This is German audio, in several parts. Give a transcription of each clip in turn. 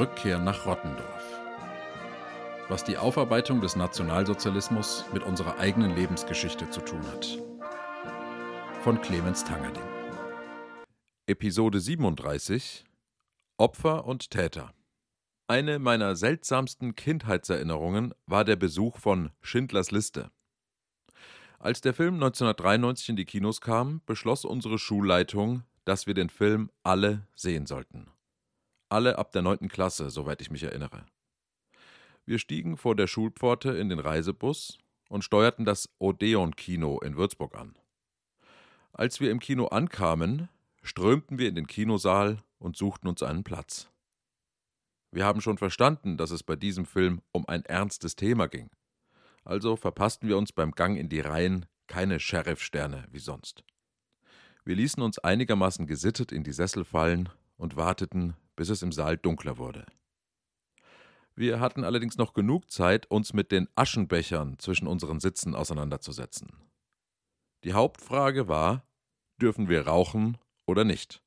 Rückkehr nach Rottendorf. Was die Aufarbeitung des Nationalsozialismus mit unserer eigenen Lebensgeschichte zu tun hat. Von Clemens Tangerding. Episode 37 Opfer und Täter. Eine meiner seltsamsten Kindheitserinnerungen war der Besuch von Schindlers Liste. Als der Film 1993 in die Kinos kam, beschloss unsere Schulleitung, dass wir den Film alle sehen sollten. Alle ab der 9. Klasse, soweit ich mich erinnere. Wir stiegen vor der Schulpforte in den Reisebus und steuerten das Odeon-Kino in Würzburg an. Als wir im Kino ankamen, strömten wir in den Kinosaal und suchten uns einen Platz. Wir haben schon verstanden, dass es bei diesem Film um ein ernstes Thema ging. Also verpassten wir uns beim Gang in die Reihen keine Sheriff-Sterne wie sonst. Wir ließen uns einigermaßen gesittet in die Sessel fallen und warteten, bis es im Saal dunkler wurde. Wir hatten allerdings noch genug Zeit, uns mit den Aschenbechern zwischen unseren Sitzen auseinanderzusetzen. Die Hauptfrage war, dürfen wir rauchen oder nicht?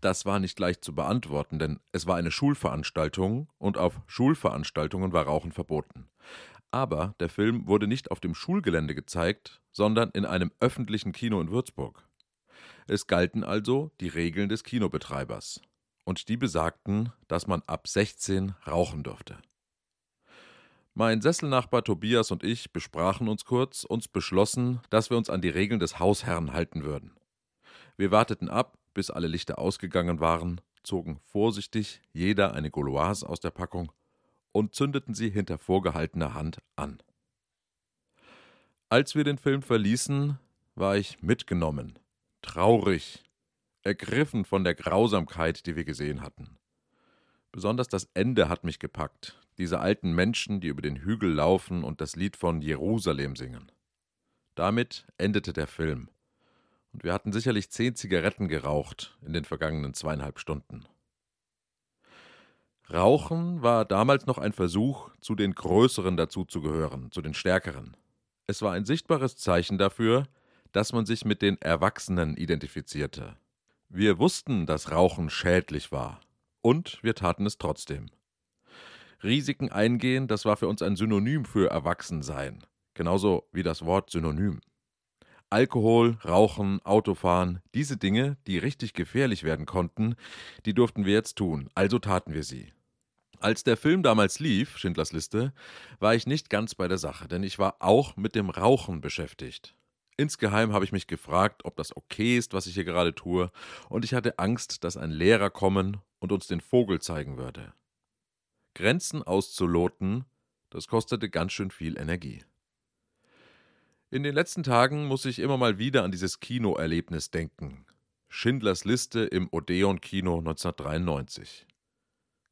Das war nicht leicht zu beantworten, denn es war eine Schulveranstaltung und auf Schulveranstaltungen war Rauchen verboten. Aber der Film wurde nicht auf dem Schulgelände gezeigt, sondern in einem öffentlichen Kino in Würzburg. Es galten also die Regeln des Kinobetreibers und die besagten, dass man ab 16 rauchen durfte. Mein Sesselnachbar Tobias und ich besprachen uns kurz und beschlossen, dass wir uns an die Regeln des Hausherrn halten würden. Wir warteten ab, bis alle Lichter ausgegangen waren, zogen vorsichtig jeder eine Gauloise aus der Packung und zündeten sie hinter vorgehaltener Hand an. Als wir den Film verließen, war ich mitgenommen, traurig ergriffen von der Grausamkeit, die wir gesehen hatten. Besonders das Ende hat mich gepackt, diese alten Menschen, die über den Hügel laufen und das Lied von Jerusalem singen. Damit endete der Film. Und wir hatten sicherlich zehn Zigaretten geraucht in den vergangenen zweieinhalb Stunden. Rauchen war damals noch ein Versuch, zu den Größeren dazuzugehören, zu den Stärkeren. Es war ein sichtbares Zeichen dafür, dass man sich mit den Erwachsenen identifizierte. Wir wussten, dass Rauchen schädlich war. Und wir taten es trotzdem. Risiken eingehen, das war für uns ein Synonym für Erwachsensein. Genauso wie das Wort Synonym. Alkohol, Rauchen, Autofahren, diese Dinge, die richtig gefährlich werden konnten, die durften wir jetzt tun, also taten wir sie. Als der Film damals lief, Schindlers Liste, war ich nicht ganz bei der Sache, denn ich war auch mit dem Rauchen beschäftigt. Insgeheim habe ich mich gefragt, ob das okay ist, was ich hier gerade tue, und ich hatte Angst, dass ein Lehrer kommen und uns den Vogel zeigen würde. Grenzen auszuloten, das kostete ganz schön viel Energie. In den letzten Tagen muss ich immer mal wieder an dieses Kinoerlebnis denken. Schindlers Liste im Odeon-Kino 1993.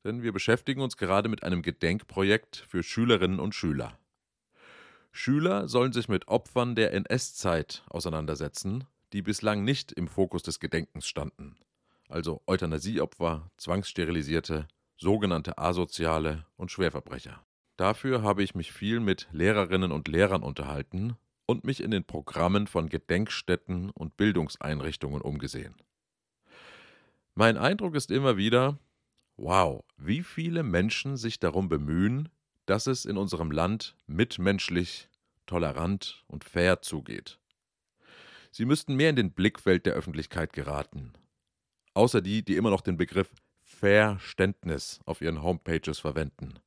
Denn wir beschäftigen uns gerade mit einem Gedenkprojekt für Schülerinnen und Schüler. Schüler sollen sich mit Opfern der NS-Zeit auseinandersetzen, die bislang nicht im Fokus des Gedenkens standen. Also Euthanasieopfer, Zwangssterilisierte, sogenannte Asoziale und Schwerverbrecher. Dafür habe ich mich viel mit Lehrerinnen und Lehrern unterhalten und mich in den Programmen von Gedenkstätten und Bildungseinrichtungen umgesehen. Mein Eindruck ist immer wieder, wow, wie viele Menschen sich darum bemühen, dass es in unserem Land mitmenschlich, tolerant und fair zugeht. Sie müssten mehr in den Blickfeld der Öffentlichkeit geraten. Außer die, die immer noch den Begriff Verständnis auf ihren Homepages verwenden.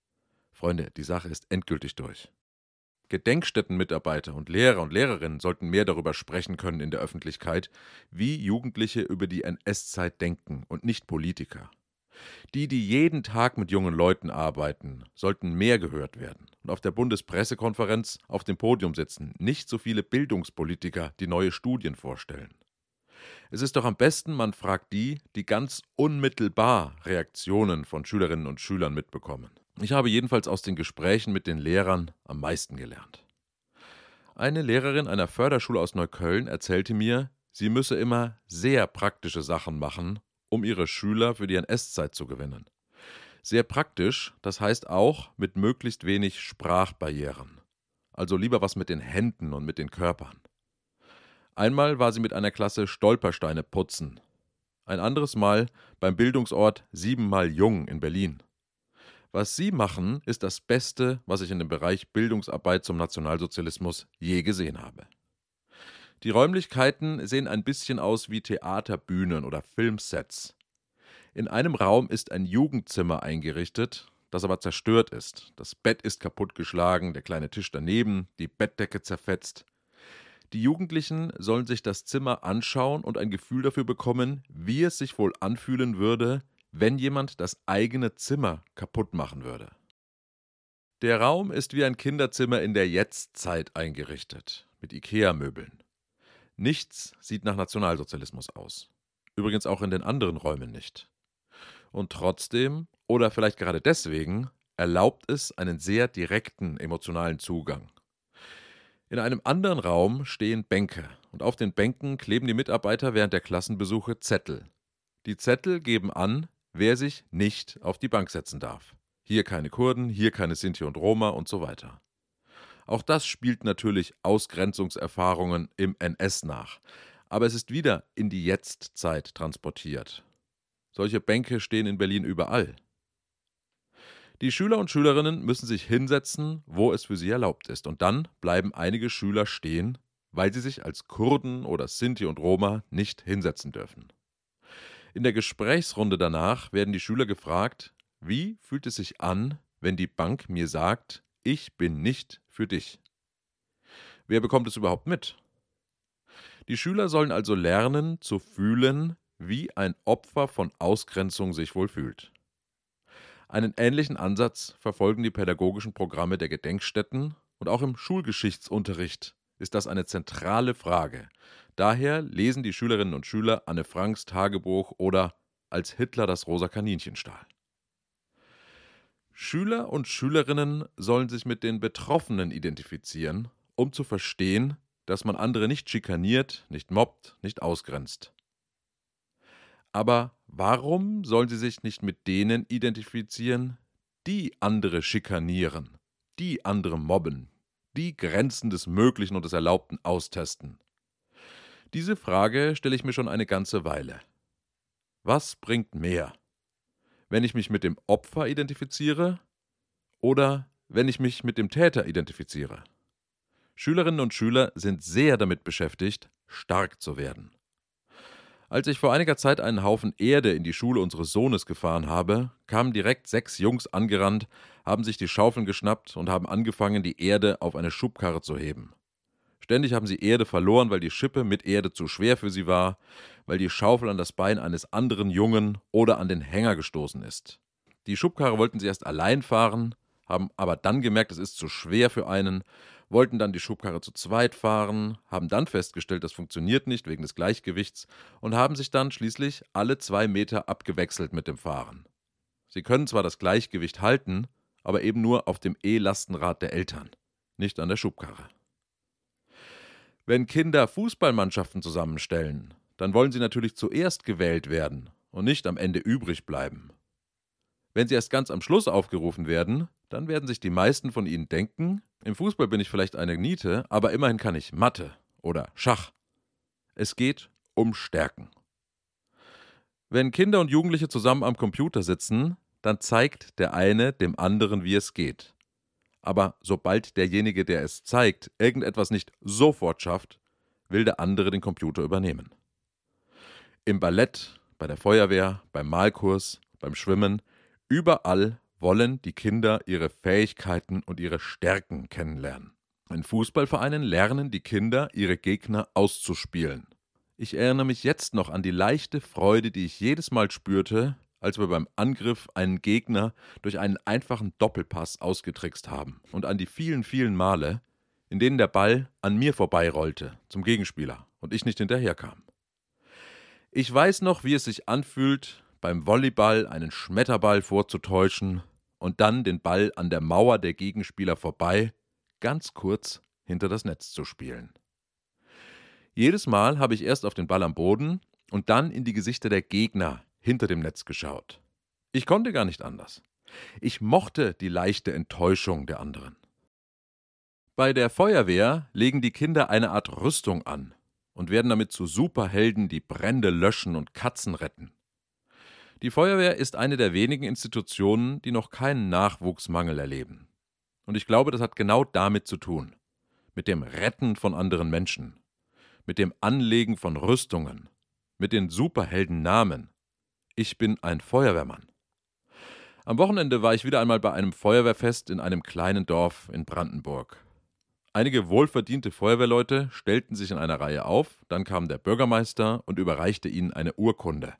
Freunde, die Sache ist endgültig durch. Gedenkstättenmitarbeiter und Lehrer und Lehrerinnen sollten mehr darüber sprechen können in der Öffentlichkeit, wie Jugendliche über die NS-Zeit denken und nicht Politiker. Die, die jeden Tag mit jungen Leuten arbeiten, sollten mehr gehört werden und auf der Bundespressekonferenz auf dem Podium sitzen, nicht so viele Bildungspolitiker, die neue Studien vorstellen. Es ist doch am besten, man fragt die, die ganz unmittelbar Reaktionen von Schülerinnen und Schülern mitbekommen. Ich habe jedenfalls aus den Gesprächen mit den Lehrern am meisten gelernt. Eine Lehrerin einer Förderschule aus Neukölln erzählte mir, sie müsse immer sehr praktische Sachen machen, um ihre Schüler für die NS-Zeit zu gewinnen. Sehr praktisch, das heißt auch mit möglichst wenig Sprachbarrieren. also lieber was mit den Händen und mit den Körpern. Einmal war sie mit einer Klasse Stolpersteine putzen, ein anderes Mal beim Bildungsort Siebenmal Jung in Berlin. Was Sie machen, ist das Beste, was ich in dem Bereich Bildungsarbeit zum Nationalsozialismus je gesehen habe. Die Räumlichkeiten sehen ein bisschen aus wie Theaterbühnen oder Filmsets. In einem Raum ist ein Jugendzimmer eingerichtet, das aber zerstört ist. Das Bett ist kaputtgeschlagen, der kleine Tisch daneben, die Bettdecke zerfetzt. Die Jugendlichen sollen sich das Zimmer anschauen und ein Gefühl dafür bekommen, wie es sich wohl anfühlen würde, wenn jemand das eigene Zimmer kaputt machen würde. Der Raum ist wie ein Kinderzimmer in der Jetztzeit eingerichtet, mit IKEA-Möbeln. Nichts sieht nach Nationalsozialismus aus. Übrigens auch in den anderen Räumen nicht. Und trotzdem, oder vielleicht gerade deswegen, erlaubt es einen sehr direkten emotionalen Zugang. In einem anderen Raum stehen Bänke und auf den Bänken kleben die Mitarbeiter während der Klassenbesuche Zettel. Die Zettel geben an, wer sich nicht auf die Bank setzen darf. Hier keine Kurden, hier keine Sinti und Roma und so weiter. Auch das spielt natürlich Ausgrenzungserfahrungen im NS nach, aber es ist wieder in die Jetztzeit transportiert. Solche Bänke stehen in Berlin überall. Die Schüler und Schülerinnen müssen sich hinsetzen, wo es für sie erlaubt ist, und dann bleiben einige Schüler stehen, weil sie sich als Kurden oder Sinti und Roma nicht hinsetzen dürfen. In der Gesprächsrunde danach werden die Schüler gefragt, wie fühlt es sich an, wenn die Bank mir sagt, ich bin nicht für dich? Wer bekommt es überhaupt mit? Die Schüler sollen also lernen zu fühlen, wie ein Opfer von Ausgrenzung sich wohl fühlt. Einen ähnlichen Ansatz verfolgen die pädagogischen Programme der Gedenkstätten und auch im Schulgeschichtsunterricht ist das eine zentrale Frage, Daher lesen die Schülerinnen und Schüler Anne Franks Tagebuch oder Als Hitler das rosa Kaninchen stahl. Schüler und Schülerinnen sollen sich mit den Betroffenen identifizieren, um zu verstehen, dass man andere nicht schikaniert, nicht mobbt, nicht ausgrenzt. Aber warum sollen sie sich nicht mit denen identifizieren, die andere schikanieren, die andere mobben, die Grenzen des Möglichen und des Erlaubten austesten? Diese Frage stelle ich mir schon eine ganze Weile. Was bringt mehr? Wenn ich mich mit dem Opfer identifiziere oder wenn ich mich mit dem Täter identifiziere? Schülerinnen und Schüler sind sehr damit beschäftigt, stark zu werden. Als ich vor einiger Zeit einen Haufen Erde in die Schule unseres Sohnes gefahren habe, kamen direkt sechs Jungs angerannt, haben sich die Schaufeln geschnappt und haben angefangen, die Erde auf eine Schubkarre zu heben. Ständig haben sie Erde verloren, weil die Schippe mit Erde zu schwer für sie war, weil die Schaufel an das Bein eines anderen Jungen oder an den Hänger gestoßen ist. Die Schubkarre wollten sie erst allein fahren, haben aber dann gemerkt, es ist zu schwer für einen, wollten dann die Schubkarre zu zweit fahren, haben dann festgestellt, das funktioniert nicht wegen des Gleichgewichts und haben sich dann schließlich alle zwei Meter abgewechselt mit dem Fahren. Sie können zwar das Gleichgewicht halten, aber eben nur auf dem E-Lastenrad der Eltern, nicht an der Schubkarre. Wenn Kinder Fußballmannschaften zusammenstellen, dann wollen sie natürlich zuerst gewählt werden und nicht am Ende übrig bleiben. Wenn sie erst ganz am Schluss aufgerufen werden, dann werden sich die meisten von ihnen denken, im Fußball bin ich vielleicht eine Niete, aber immerhin kann ich Mathe oder Schach. Es geht um Stärken. Wenn Kinder und Jugendliche zusammen am Computer sitzen, dann zeigt der eine dem anderen, wie es geht aber sobald derjenige, der es zeigt, irgendetwas nicht sofort schafft, will der andere den Computer übernehmen. Im Ballett, bei der Feuerwehr, beim Malkurs, beim Schwimmen, überall wollen die Kinder ihre Fähigkeiten und ihre Stärken kennenlernen. In Fußballvereinen lernen die Kinder, ihre Gegner auszuspielen. Ich erinnere mich jetzt noch an die leichte Freude, die ich jedes Mal spürte, als wir beim Angriff einen Gegner durch einen einfachen Doppelpass ausgetrickst haben und an die vielen, vielen Male, in denen der Ball an mir vorbeirollte zum Gegenspieler und ich nicht hinterherkam. Ich weiß noch, wie es sich anfühlt, beim Volleyball einen Schmetterball vorzutäuschen und dann den Ball an der Mauer der Gegenspieler vorbei, ganz kurz hinter das Netz zu spielen. Jedes Mal habe ich erst auf den Ball am Boden und dann in die Gesichter der Gegner hinter dem Netz geschaut. Ich konnte gar nicht anders. Ich mochte die leichte Enttäuschung der anderen. Bei der Feuerwehr legen die Kinder eine Art Rüstung an und werden damit zu Superhelden, die Brände löschen und Katzen retten. Die Feuerwehr ist eine der wenigen Institutionen, die noch keinen Nachwuchsmangel erleben. Und ich glaube, das hat genau damit zu tun. Mit dem Retten von anderen Menschen. Mit dem Anlegen von Rüstungen. Mit den Superheldennamen. Ich bin ein Feuerwehrmann. Am Wochenende war ich wieder einmal bei einem Feuerwehrfest in einem kleinen Dorf in Brandenburg. Einige wohlverdiente Feuerwehrleute stellten sich in einer Reihe auf, dann kam der Bürgermeister und überreichte ihnen eine Urkunde.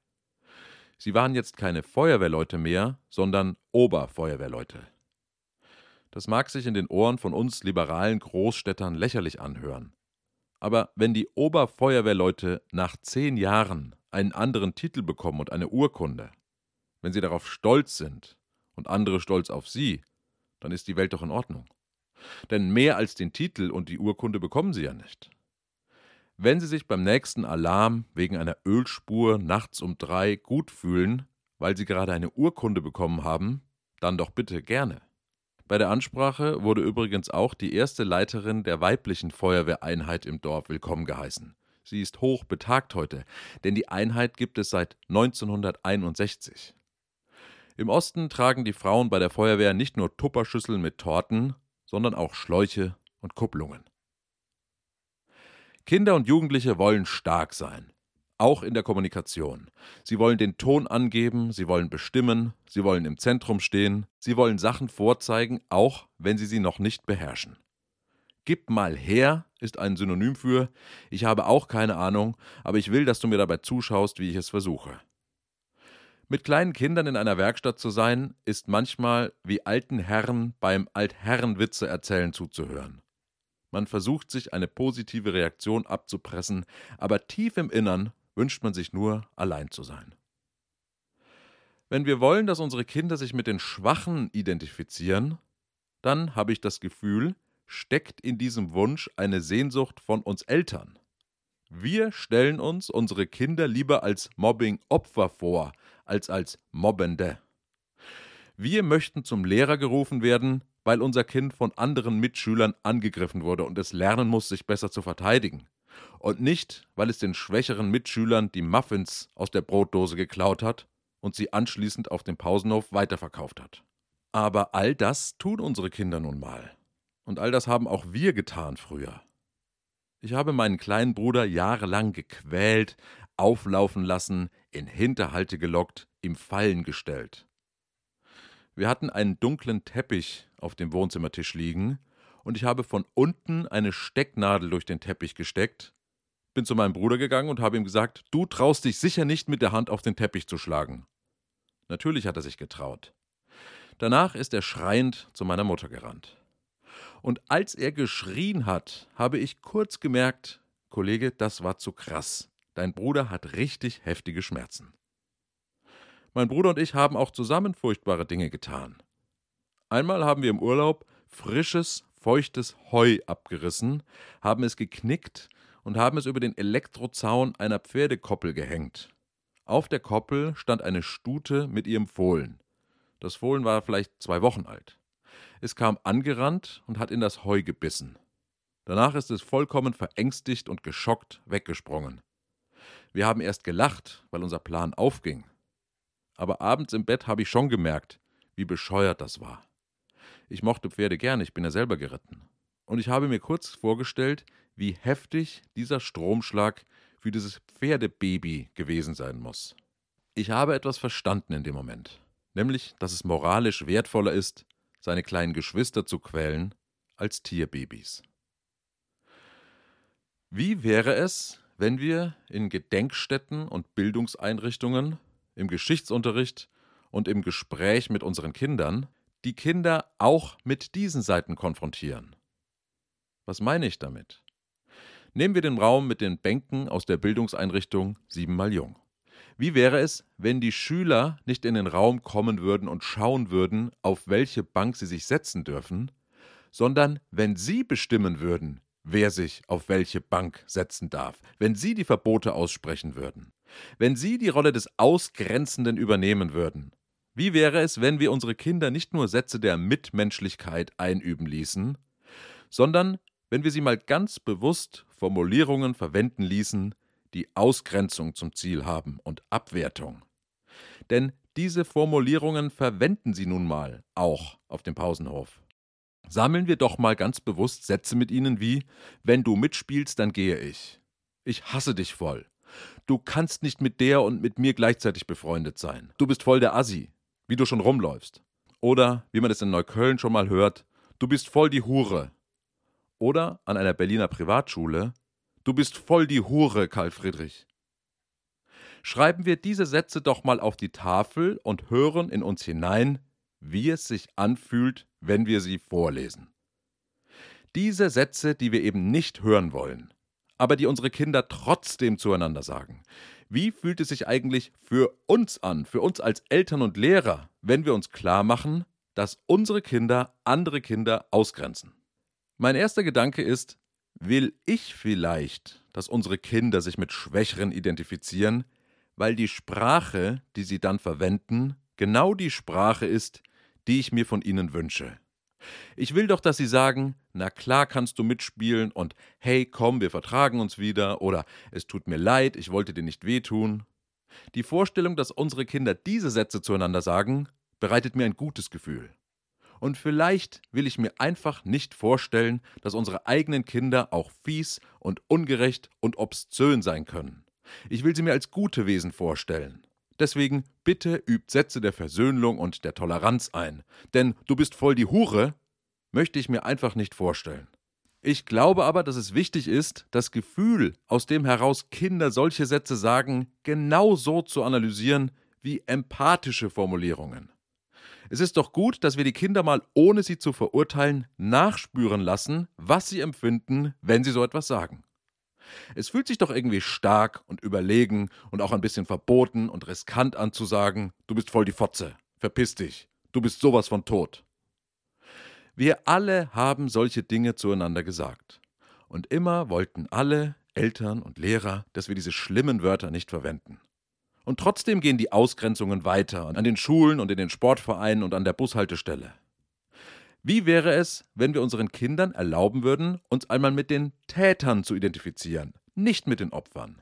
Sie waren jetzt keine Feuerwehrleute mehr, sondern Oberfeuerwehrleute. Das mag sich in den Ohren von uns liberalen Großstädtern lächerlich anhören. Aber wenn die Oberfeuerwehrleute nach zehn Jahren einen anderen Titel bekommen und eine Urkunde, wenn sie darauf stolz sind und andere stolz auf sie, dann ist die Welt doch in Ordnung. Denn mehr als den Titel und die Urkunde bekommen sie ja nicht. Wenn Sie sich beim nächsten Alarm wegen einer Ölspur nachts um drei gut fühlen, weil Sie gerade eine Urkunde bekommen haben, dann doch bitte gerne. Bei der Ansprache wurde übrigens auch die erste Leiterin der weiblichen Feuerwehreinheit im Dorf willkommen geheißen. Sie ist hoch betagt heute, denn die Einheit gibt es seit 1961. Im Osten tragen die Frauen bei der Feuerwehr nicht nur Tupperschüsseln mit Torten, sondern auch Schläuche und Kupplungen. Kinder und Jugendliche wollen stark sein, auch in der Kommunikation. Sie wollen den Ton angeben, sie wollen bestimmen, sie wollen im Zentrum stehen, sie wollen Sachen vorzeigen, auch wenn sie sie noch nicht beherrschen. Gib mal her ist ein Synonym für ich habe auch keine Ahnung, aber ich will, dass du mir dabei zuschaust, wie ich es versuche. Mit kleinen Kindern in einer Werkstatt zu sein, ist manchmal wie alten Herren beim Altherrenwitze erzählen zuzuhören. Man versucht sich eine positive Reaktion abzupressen, aber tief im Innern wünscht man sich nur, allein zu sein. Wenn wir wollen, dass unsere Kinder sich mit den Schwachen identifizieren, dann habe ich das Gefühl, steckt in diesem Wunsch eine Sehnsucht von uns Eltern. Wir stellen uns unsere Kinder lieber als Mobbing-Opfer vor, als als Mobbende. Wir möchten zum Lehrer gerufen werden, weil unser Kind von anderen Mitschülern angegriffen wurde und es lernen muss, sich besser zu verteidigen. Und nicht, weil es den schwächeren Mitschülern die Muffins aus der Brotdose geklaut hat und sie anschließend auf dem Pausenhof weiterverkauft hat. Aber all das tun unsere Kinder nun mal. Und all das haben auch wir getan früher. Ich habe meinen kleinen Bruder jahrelang gequält, auflaufen lassen, in Hinterhalte gelockt, ihm Fallen gestellt. Wir hatten einen dunklen Teppich auf dem Wohnzimmertisch liegen und ich habe von unten eine Stecknadel durch den Teppich gesteckt, bin zu meinem Bruder gegangen und habe ihm gesagt, du traust dich sicher nicht mit der Hand auf den Teppich zu schlagen. Natürlich hat er sich getraut. Danach ist er schreiend zu meiner Mutter gerannt. Und als er geschrien hat, habe ich kurz gemerkt, Kollege, das war zu krass. Dein Bruder hat richtig heftige Schmerzen. Mein Bruder und ich haben auch zusammen furchtbare Dinge getan. Einmal haben wir im Urlaub frisches, feuchtes Heu abgerissen, haben es geknickt und haben es über den Elektrozaun einer Pferdekoppel gehängt. Auf der Koppel stand eine Stute mit ihrem Fohlen. Das Fohlen war vielleicht zwei Wochen alt. Es kam angerannt und hat in das Heu gebissen. Danach ist es vollkommen verängstigt und geschockt weggesprungen. Wir haben erst gelacht, weil unser Plan aufging aber abends im Bett habe ich schon gemerkt, wie bescheuert das war. Ich mochte Pferde gern, ich bin ja selber geritten. Und ich habe mir kurz vorgestellt, wie heftig dieser Stromschlag für dieses Pferdebaby gewesen sein muss. Ich habe etwas verstanden in dem Moment, nämlich, dass es moralisch wertvoller ist, seine kleinen Geschwister zu quälen, als Tierbabys. Wie wäre es, wenn wir in Gedenkstätten und Bildungseinrichtungen im Geschichtsunterricht und im Gespräch mit unseren Kindern die Kinder auch mit diesen Seiten konfrontieren. Was meine ich damit? Nehmen wir den Raum mit den Bänken aus der Bildungseinrichtung siebenmal jung. Wie wäre es, wenn die Schüler nicht in den Raum kommen würden und schauen würden, auf welche Bank sie sich setzen dürfen, sondern wenn sie bestimmen würden, wer sich auf welche Bank setzen darf, wenn sie die Verbote aussprechen würden? Wenn Sie die Rolle des Ausgrenzenden übernehmen würden, wie wäre es, wenn wir unsere Kinder nicht nur Sätze der Mitmenschlichkeit einüben ließen, sondern wenn wir sie mal ganz bewusst Formulierungen verwenden ließen, die Ausgrenzung zum Ziel haben und Abwertung. Denn diese Formulierungen verwenden sie nun mal auch auf dem Pausenhof. Sammeln wir doch mal ganz bewusst Sätze mit ihnen wie Wenn du mitspielst, dann gehe ich. Ich hasse dich voll. Du kannst nicht mit der und mit mir gleichzeitig befreundet sein. Du bist voll der Assi, wie du schon rumläufst. Oder, wie man es in Neukölln schon mal hört, du bist voll die Hure. Oder an einer Berliner Privatschule, du bist voll die Hure, Karl Friedrich. Schreiben wir diese Sätze doch mal auf die Tafel und hören in uns hinein, wie es sich anfühlt, wenn wir sie vorlesen. Diese Sätze, die wir eben nicht hören wollen, aber die unsere Kinder trotzdem zueinander sagen. Wie fühlt es sich eigentlich für uns an, für uns als Eltern und Lehrer, wenn wir uns klar machen, dass unsere Kinder andere Kinder ausgrenzen? Mein erster Gedanke ist, will ich vielleicht, dass unsere Kinder sich mit Schwächeren identifizieren, weil die Sprache, die sie dann verwenden, genau die Sprache ist, die ich mir von ihnen wünsche. Ich will doch, dass sie sagen, na klar kannst du mitspielen und hey, komm, wir vertragen uns wieder oder es tut mir leid, ich wollte dir nicht wehtun. Die Vorstellung, dass unsere Kinder diese Sätze zueinander sagen, bereitet mir ein gutes Gefühl. Und vielleicht will ich mir einfach nicht vorstellen, dass unsere eigenen Kinder auch fies und ungerecht und obszön sein können. Ich will sie mir als gute Wesen vorstellen. Deswegen bitte übt Sätze der Versöhnung und der Toleranz ein. Denn du bist voll die Hure, möchte ich mir einfach nicht vorstellen. Ich glaube aber, dass es wichtig ist, das Gefühl, aus dem heraus Kinder solche Sätze sagen, genau so zu analysieren wie empathische Formulierungen. Es ist doch gut, dass wir die Kinder mal, ohne sie zu verurteilen, nachspüren lassen, was sie empfinden, wenn sie so etwas sagen. Es fühlt sich doch irgendwie stark und überlegen und auch ein bisschen verboten und riskant an zu sagen, du bist voll die Fotze, verpiss dich, du bist sowas von tot. Wir alle haben solche Dinge zueinander gesagt. Und immer wollten alle, Eltern und Lehrer, dass wir diese schlimmen Wörter nicht verwenden. Und trotzdem gehen die Ausgrenzungen weiter an den Schulen und in den Sportvereinen und an der Bushaltestelle. Wie wäre es, wenn wir unseren Kindern erlauben würden, uns einmal mit den Tätern zu identifizieren, nicht mit den Opfern?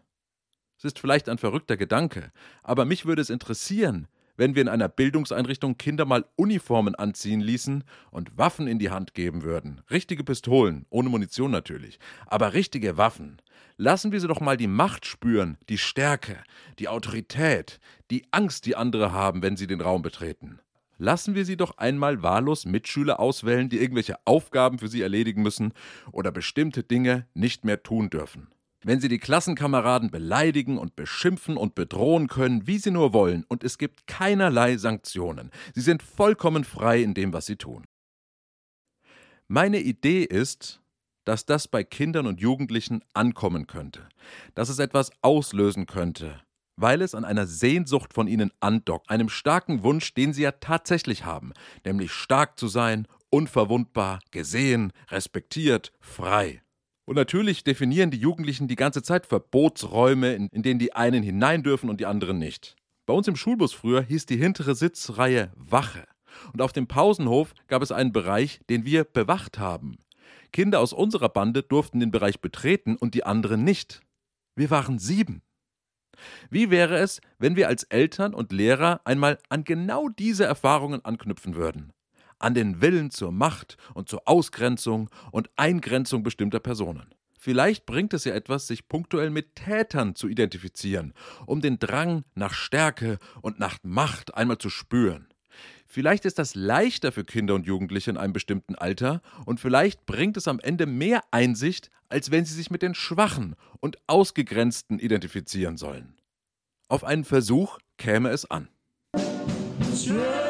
Es ist vielleicht ein verrückter Gedanke, aber mich würde es interessieren, wenn wir in einer Bildungseinrichtung Kinder mal Uniformen anziehen ließen und Waffen in die Hand geben würden. Richtige Pistolen, ohne Munition natürlich, aber richtige Waffen. Lassen wir sie doch mal die Macht spüren, die Stärke, die Autorität, die Angst, die andere haben, wenn sie den Raum betreten. Lassen wir sie doch einmal wahllos Mitschüler auswählen, die irgendwelche Aufgaben für sie erledigen müssen oder bestimmte Dinge nicht mehr tun dürfen. Wenn sie die Klassenkameraden beleidigen und beschimpfen und bedrohen können, wie sie nur wollen, und es gibt keinerlei Sanktionen. Sie sind vollkommen frei in dem, was sie tun. Meine Idee ist, dass das bei Kindern und Jugendlichen ankommen könnte, dass es etwas auslösen könnte, weil es an einer Sehnsucht von ihnen andockt, einem starken Wunsch, den sie ja tatsächlich haben, nämlich stark zu sein, unverwundbar, gesehen, respektiert, frei. Und natürlich definieren die Jugendlichen die ganze Zeit Verbotsräume, in, in denen die einen hinein dürfen und die anderen nicht. Bei uns im Schulbus früher hieß die hintere Sitzreihe Wache. Und auf dem Pausenhof gab es einen Bereich, den wir bewacht haben. Kinder aus unserer Bande durften den Bereich betreten und die anderen nicht. Wir waren sieben. Wie wäre es, wenn wir als Eltern und Lehrer einmal an genau diese Erfahrungen anknüpfen würden? An den Willen zur Macht und zur Ausgrenzung und Eingrenzung bestimmter Personen. Vielleicht bringt es ja etwas, sich punktuell mit Tätern zu identifizieren, um den Drang nach Stärke und nach Macht einmal zu spüren. Vielleicht ist das leichter für Kinder und Jugendliche in einem bestimmten Alter und vielleicht bringt es am Ende mehr Einsicht, als wenn sie sich mit den Schwachen und Ausgegrenzten identifizieren sollen. Auf einen Versuch käme es an. Ja.